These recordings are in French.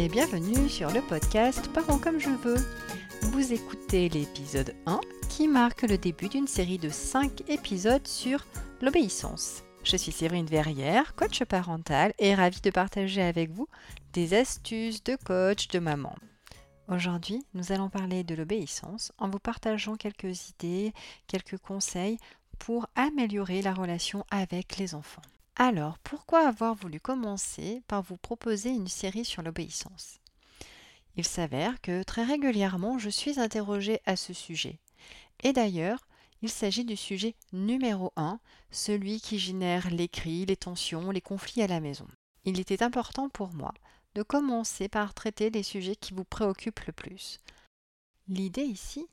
et bienvenue sur le podcast Parents comme je veux. Vous écoutez l'épisode 1 qui marque le début d'une série de 5 épisodes sur l'obéissance. Je suis Séverine Verrière, coach parental et ravie de partager avec vous des astuces de coach de maman. Aujourd'hui, nous allons parler de l'obéissance en vous partageant quelques idées, quelques conseils pour améliorer la relation avec les enfants. Alors, pourquoi avoir voulu commencer par vous proposer une série sur l'obéissance? Il s'avère que très régulièrement, je suis interrogée à ce sujet. Et d'ailleurs, il s'agit du sujet numéro 1, celui qui génère les cris, les tensions, les conflits à la maison. Il était important pour moi de commencer par traiter les sujets qui vous préoccupent le plus. L'idée ici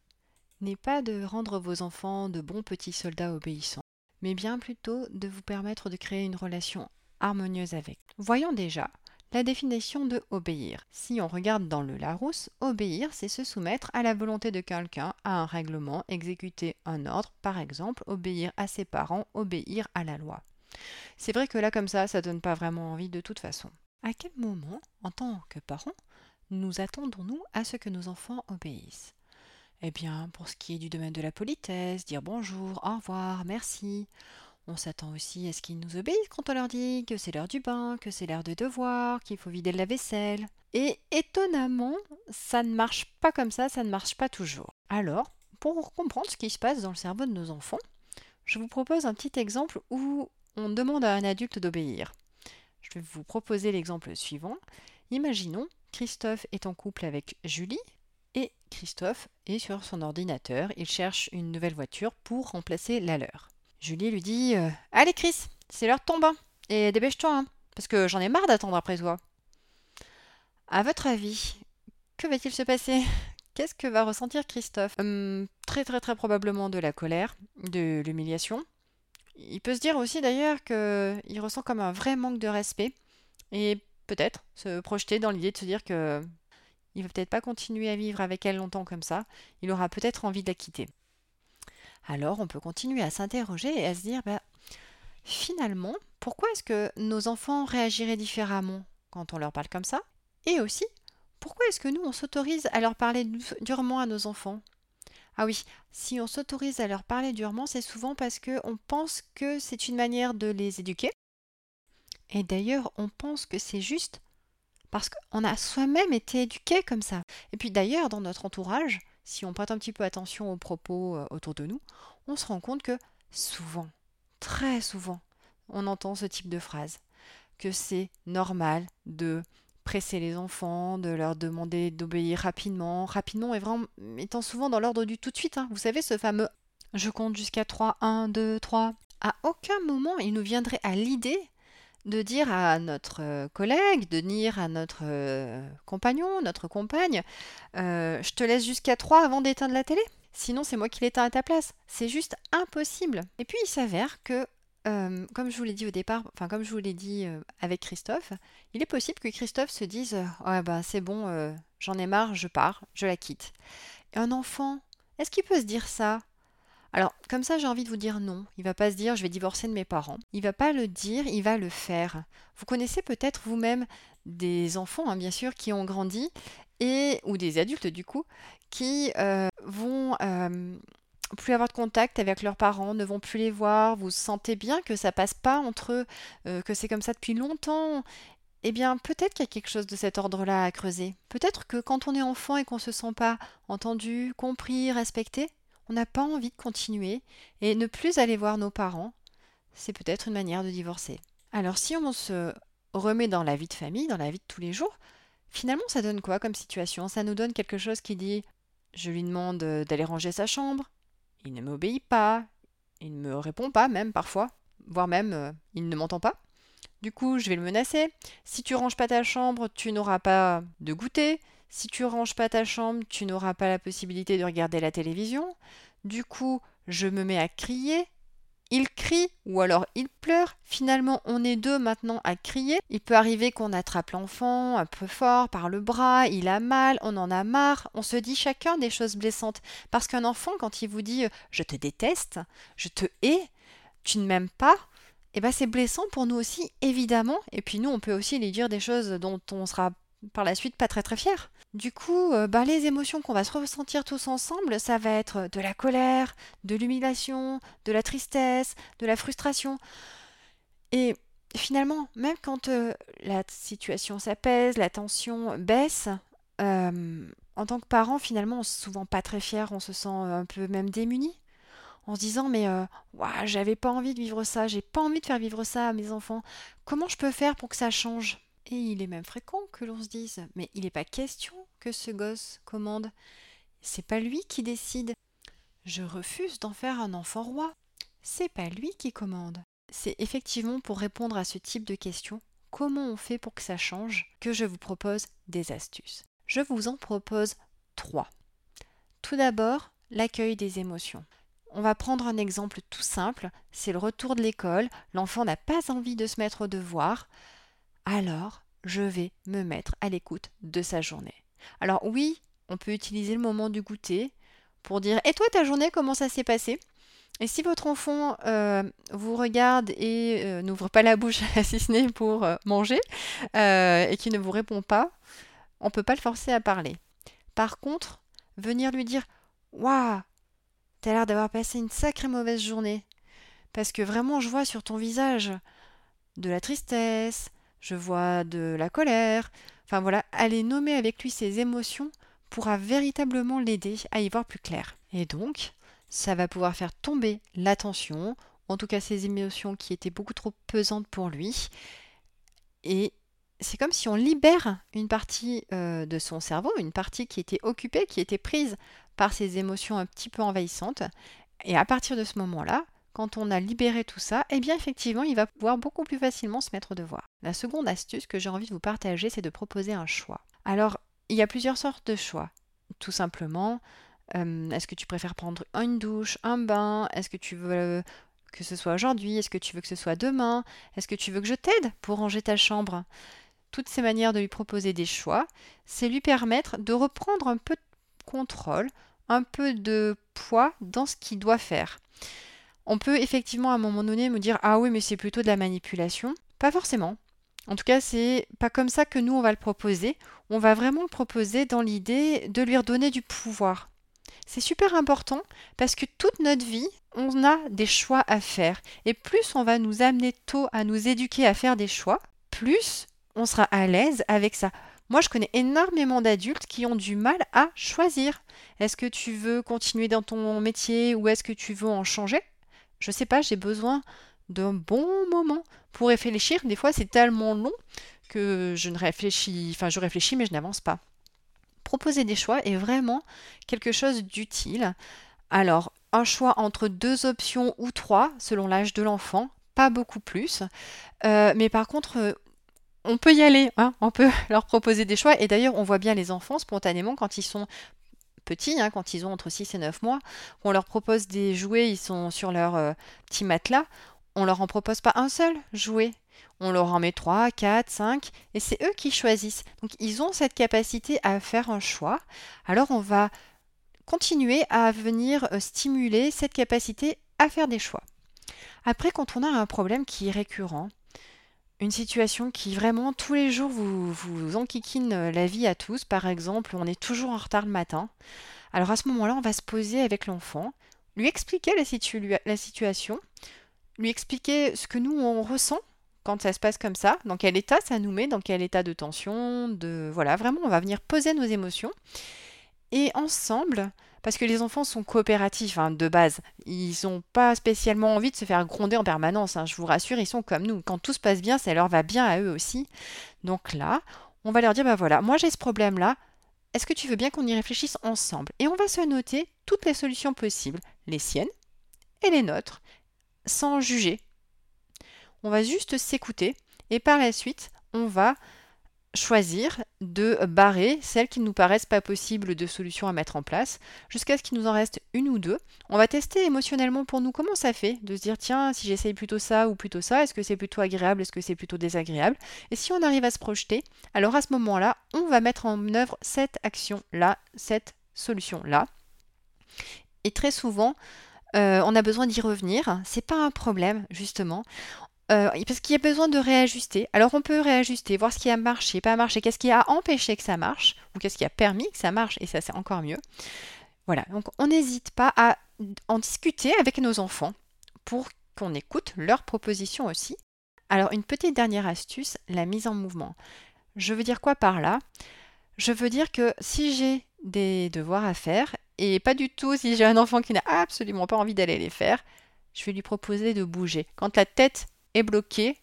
n'est pas de rendre vos enfants de bons petits soldats obéissants mais bien plutôt de vous permettre de créer une relation harmonieuse avec. Voyons déjà la définition de obéir. Si on regarde dans le Larousse, obéir, c'est se soumettre à la volonté de quelqu'un, à un règlement, exécuter un ordre, par exemple, obéir à ses parents, obéir à la loi. C'est vrai que là, comme ça, ça donne pas vraiment envie de toute façon. À quel moment, en tant que parents, nous attendons-nous à ce que nos enfants obéissent? Eh bien, pour ce qui est du domaine de la politesse, dire bonjour, au revoir, merci. On s'attend aussi à ce qu'ils nous obéissent quand on leur dit que c'est l'heure du bain, que c'est l'heure de devoir, qu'il faut vider la vaisselle. Et étonnamment, ça ne marche pas comme ça, ça ne marche pas toujours. Alors, pour comprendre ce qui se passe dans le cerveau de nos enfants, je vous propose un petit exemple où on demande à un adulte d'obéir. Je vais vous proposer l'exemple suivant. Imaginons, Christophe est en couple avec Julie, et Christophe est sur son ordinateur. Il cherche une nouvelle voiture pour remplacer la leur. Julie lui dit euh, Allez, Chris, c'est l'heure de ton. Et dépêche-toi, hein, parce que j'en ai marre d'attendre après toi. À votre avis, que va-t-il se passer? Qu'est-ce que va ressentir Christophe? Hum, Très très très probablement de la colère, de l'humiliation. Il peut se dire aussi d'ailleurs qu'il ressent comme un vrai manque de respect et peut-être se projeter dans l'idée de se dire que il va peut-être pas continuer à vivre avec elle longtemps comme ça, il aura peut-être envie de la quitter. Alors on peut continuer à s'interroger et à se dire, bah, finalement, pourquoi est-ce que nos enfants réagiraient différemment quand on leur parle comme ça? Et aussi, pourquoi est-ce que nous, on s'autorise à leur parler durement à nos enfants? Ah oui, si on s'autorise à leur parler durement, c'est souvent parce qu'on pense que c'est une manière de les éduquer. Et d'ailleurs, on pense que c'est juste parce qu'on a soi-même été éduqué comme ça. Et puis d'ailleurs, dans notre entourage, si on prête un petit peu attention aux propos euh, autour de nous, on se rend compte que souvent, très souvent, on entend ce type de phrase, que c'est normal de presser les enfants, de leur demander d'obéir rapidement, rapidement et vraiment étant souvent dans l'ordre du tout de suite. Hein. Vous savez, ce fameux je compte jusqu'à 3, 1, 2, 3. À aucun moment il nous viendrait à l'idée de dire à notre euh, collègue, de dire à notre euh, compagnon, notre compagne, euh, je te laisse jusqu'à 3 avant d'éteindre la télé. Sinon, c'est moi qui l'éteins à ta place. C'est juste impossible. Et puis, il s'avère que, comme je vous l'ai dit au départ, enfin, comme je vous l'ai dit avec Christophe, il est possible que Christophe se dise Ouais, bah, c'est bon, j'en ai marre, je pars, je la quitte. Et un enfant, est-ce qu'il peut se dire ça? Alors, comme ça, j'ai envie de vous dire non. Il va pas se dire je vais divorcer de mes parents. Il va pas le dire, il va le faire. Vous connaissez peut-être vous-même des enfants, hein, bien sûr, qui ont grandi et ou des adultes du coup, qui euh, vont euh, plus avoir de contact avec leurs parents, ne vont plus les voir. Vous sentez bien que ça passe pas entre eux, euh, que c'est comme ça depuis longtemps. Eh bien, peut-être qu'il y a quelque chose de cet ordre-là à creuser. Peut-être que quand on est enfant et qu'on se sent pas entendu, compris, respecté, on n'a pas envie de continuer et ne plus aller voir nos parents, c'est peut-être une manière de divorcer. Alors si on se remet dans la vie de famille, dans la vie de tous les jours, finalement ça donne quoi comme situation? Ça nous donne quelque chose qui dit je lui demande d'aller ranger sa chambre, il ne m'obéit pas, il ne me répond pas même parfois, voire même euh, il ne m'entend pas. Du coup, je vais le menacer. Si tu ranges pas ta chambre, tu n'auras pas de goûter. Si tu ranges pas ta chambre, tu n'auras pas la possibilité de regarder la télévision. Du coup, je me mets à crier. Il crie ou alors il pleure. Finalement, on est deux maintenant à crier. Il peut arriver qu'on attrape l'enfant un peu fort par le bras, il a mal, on en a marre. On se dit chacun des choses blessantes. Parce qu'un enfant, quand il vous dit je te déteste, je te hais, tu ne m'aimes pas, eh ben c'est blessant pour nous aussi, évidemment. Et puis nous, on peut aussi lui dire des choses dont on sera par la suite pas très très fier. Du coup, euh, bah, les émotions qu'on va se ressentir tous ensemble, ça va être de la colère, de l'humiliation, de la tristesse, de la frustration. Et finalement, même quand euh, la situation s'apaise, la tension baisse, euh, en tant que parent, finalement, on se souvent pas très fier, on se sent un peu même démuni, en se disant mais j'avais pas envie de vivre ça, j'ai pas envie de faire vivre ça à mes enfants. Comment je peux faire pour que ça change? Et il est même fréquent que l'on se dise Mais il n'est pas question que ce gosse commande. C'est pas lui qui décide. Je refuse d'en faire un enfant roi. C'est pas lui qui commande. C'est effectivement pour répondre à ce type de questions, comment on fait pour que ça change, que je vous propose des astuces. Je vous en propose trois. Tout d'abord, l'accueil des émotions. On va prendre un exemple tout simple, c'est le retour de l'école, l'enfant n'a pas envie de se mettre au devoir, alors je vais me mettre à l'écoute de sa journée. Alors oui, on peut utiliser le moment du goûter pour dire Et toi, ta journée, comment ça s'est passé? Et si votre enfant euh, vous regarde et euh, n'ouvre pas la bouche si ce n'est pour euh, manger et qui ne vous répond pas, on ne peut pas le forcer à parler. Par contre, venir lui dire Waouh, t'as l'air d'avoir passé une sacrée mauvaise journée. Parce que vraiment, je vois sur ton visage de la tristesse, je vois de la colère. Enfin voilà, aller nommer avec lui ses émotions pourra véritablement l'aider à y voir plus clair. Et donc, ça va pouvoir faire tomber la tension, en tout cas ces émotions qui étaient beaucoup trop pesantes pour lui. Et c'est comme si on libère une partie euh, de son cerveau, une partie qui était occupée, qui était prise par ces émotions un petit peu envahissantes. Et à partir de ce moment-là, quand on a libéré tout ça, eh bien effectivement, il va pouvoir beaucoup plus facilement se mettre au devoir. La seconde astuce que j'ai envie de vous partager, c'est de proposer un choix. Alors, il y a plusieurs sortes de choix. Tout simplement, euh, est-ce que tu préfères prendre une douche, un bain? Est-ce que tu veux que ce soit aujourd'hui? Est-ce que tu veux que ce soit demain? Est-ce que tu veux que je t'aide pour ranger ta chambre? Toutes ces manières de lui proposer des choix, c'est lui permettre de reprendre un peu de contrôle, un peu de poids dans ce qu'il doit faire. On peut effectivement à un moment donné me dire ah oui mais c'est plutôt de la manipulation. Pas forcément. En tout cas, c'est pas comme ça que nous on va le proposer. On va vraiment le proposer dans l'idée de lui redonner du pouvoir. C'est super important parce que toute notre vie, on a des choix à faire. Et plus on va nous amener tôt à nous éduquer à faire des choix, plus on sera à l'aise avec ça. Moi, je connais énormément d'adultes qui ont du mal à choisir. Est-ce que tu veux continuer dans ton métier ou est-ce que tu veux en changer? Je sais pas, j'ai besoin d'un bon moment pour réfléchir. Des fois, c'est tellement long que je ne réfléchis, enfin, je réfléchis, mais je n'avance pas. Proposer des choix est vraiment quelque chose d'utile. Alors, un choix entre deux options ou trois, selon l'âge de l'enfant, pas beaucoup plus. Euh, mais par contre, euh, on peut y aller, hein, on peut leur proposer des choix. Et d'ailleurs, on voit bien les enfants spontanément quand ils sont petits, hein, quand ils ont entre 6 et 9 mois, on leur propose des jouets, ils sont sur leur euh, petit matelas, on leur en propose pas un seul jouet. On leur en met 3, 4, 5, et c'est eux qui choisissent. Donc ils ont cette capacité à faire un choix. Alors on va continuer à venir euh, stimuler cette capacité à faire des choix. Après, quand on a un problème qui est récurrent, une situation qui vraiment tous les jours vous, vous enquiquine euh, la vie à tous. Par exemple, on est toujours en retard le matin. Alors à ce moment-là, on va se poser avec l'enfant, lui expliquer la, la situation, lui expliquer ce que nous on ressent quand ça se passe comme ça, dans quel état ça nous met, dans quel état de tension, de voilà, vraiment on va venir poser nos émotions et ensemble parce que les enfants sont coopératifs hein, de base. Ils n'ont pas spécialement envie de se faire gronder en permanence. Hein, je vous rassure, ils sont comme nous. Quand tout se passe bien, ça leur va bien à eux aussi. Donc là, on va leur dire, bah voilà, moi j'ai ce problème-là. Est-ce que tu veux bien qu'on y réfléchisse ensemble? Et on va se noter toutes les solutions possibles, les siennes et les nôtres, sans juger. On va juste s'écouter et par la suite, on va choisir de barrer celles qui ne nous paraissent pas possibles de solutions à mettre en place, jusqu'à ce qu'il nous en reste une ou deux. On va tester émotionnellement pour nous comment ça fait, de se dire tiens, si j'essaye plutôt ça ou plutôt ça, est-ce que c'est plutôt agréable, est-ce que c'est plutôt désagréable? Et si on arrive à se projeter, alors à ce moment-là, on va mettre en œuvre cette action-là, cette solution-là. Et très souvent, euh, on a besoin d'y revenir. C'est pas un problème, justement euh, parce qu'il y a besoin de réajuster. Alors on peut réajuster, voir ce qui a marché, pas marché, qu'est-ce qui a empêché que ça marche, ou qu'est-ce qui a permis que ça marche, et ça c'est encore mieux. Voilà, donc on n'hésite pas à en discuter avec nos enfants pour qu'on écoute leurs propositions aussi. Alors une petite dernière astuce, la mise en mouvement. Je veux dire quoi par là? Je veux dire que si j'ai des devoirs à faire, et pas du tout si j'ai un enfant qui n'a absolument pas envie d'aller les faire, je vais lui proposer de bouger. Quand la tête est bloquée,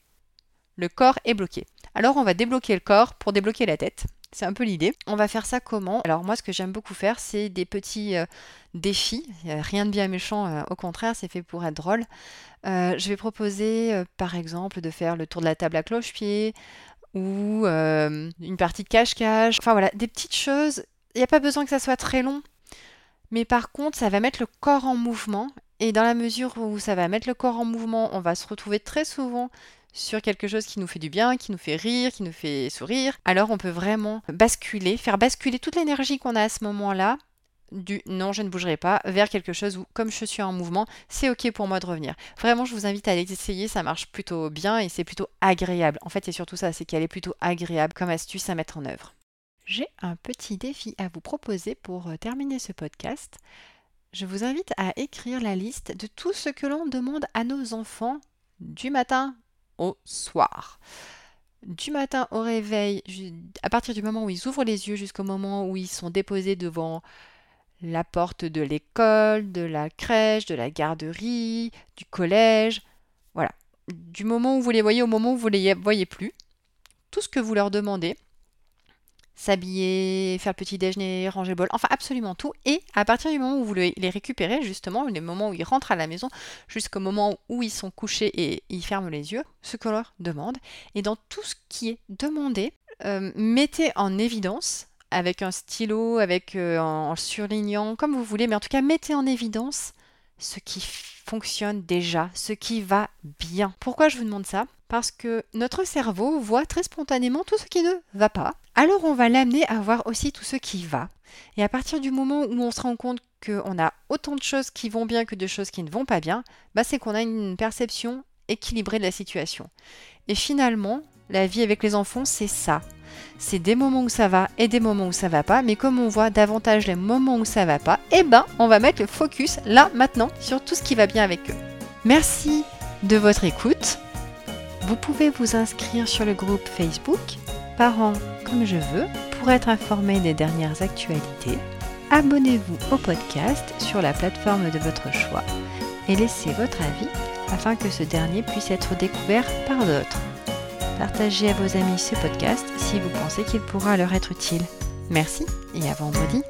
le corps est bloqué. Alors on va débloquer le corps pour débloquer la tête. C'est un peu l'idée. On va faire ça comment? Alors moi ce que j'aime beaucoup faire c'est des petits euh, défis. rien de bien méchant, euh, au contraire c'est fait pour être drôle. Euh, je vais proposer par exemple de faire le tour de la table à cloche-pied ou une partie de cache-cache. Enfin voilà, des petites choses. Il n'y a pas besoin que ça soit très long. Mais par contre, ça va mettre le corps en mouvement. Et dans la mesure où ça va mettre le corps en mouvement, on va se retrouver très souvent sur quelque chose qui nous fait du bien, qui nous fait rire, qui nous fait sourire, alors on peut vraiment basculer, faire basculer toute l'énergie qu'on a à ce moment-là du non, je ne bougerai pas vers quelque chose où, comme je suis en mouvement, c'est ok pour moi de revenir. Vraiment, je vous invite à l'essayer, ça marche plutôt bien et c'est plutôt agréable. En fait, c'est surtout ça, c'est qu'elle est plutôt agréable comme astuce à mettre en œuvre. J'ai un petit défi à vous proposer pour euh, terminer ce podcast. Je vous invite à écrire la liste de tout ce que l'on demande à nos enfants du matin au soir. Du matin au réveil, à partir du moment où ils ouvrent les yeux jusqu'au moment où ils sont déposés devant la porte de l'école, de la crèche, de la garderie, du collège, voilà. Du moment où vous les voyez au moment où vous ne les voyez plus, tout ce que vous leur demandez, s'habiller, faire le petit déjeuner, ranger bol, enfin absolument tout. Et à partir du moment où vous les récupérez, justement, le moment où ils rentrent à la maison, jusqu'au moment où ils sont couchés et ils ferment les yeux, ce qu'on leur demande. Et dans tout ce qui est demandé, euh, mettez en évidence, avec un stylo, avec euh, en surlignant, comme vous voulez, mais en tout cas, mettez en évidence ce qui fonctionne déjà, ce qui va bien. Pourquoi je vous demande ça? Parce que notre cerveau voit très spontanément tout ce qui ne va pas. Alors on va l'amener à voir aussi tout ce qui va. Et à partir du moment où on se rend compte qu'on a autant de choses qui vont bien que de choses qui ne vont pas bien, bah c'est qu'on a une perception équilibrée de la situation. Et finalement, la vie avec les enfants, c'est ça. C'est des moments où ça va et des moments où ça va pas, mais comme on voit davantage les moments où ça va pas, eh ben on va mettre le focus là maintenant sur tout ce qui va bien avec eux. Merci de votre écoute. Vous pouvez vous inscrire sur le groupe Facebook Parents comme je veux pour être informé des dernières actualités. Abonnez-vous au podcast sur la plateforme de votre choix et laissez votre avis afin que ce dernier puisse être découvert par d'autres. Partagez à vos amis ce podcast si vous pensez qu'il pourra leur être utile. Merci et à vendredi.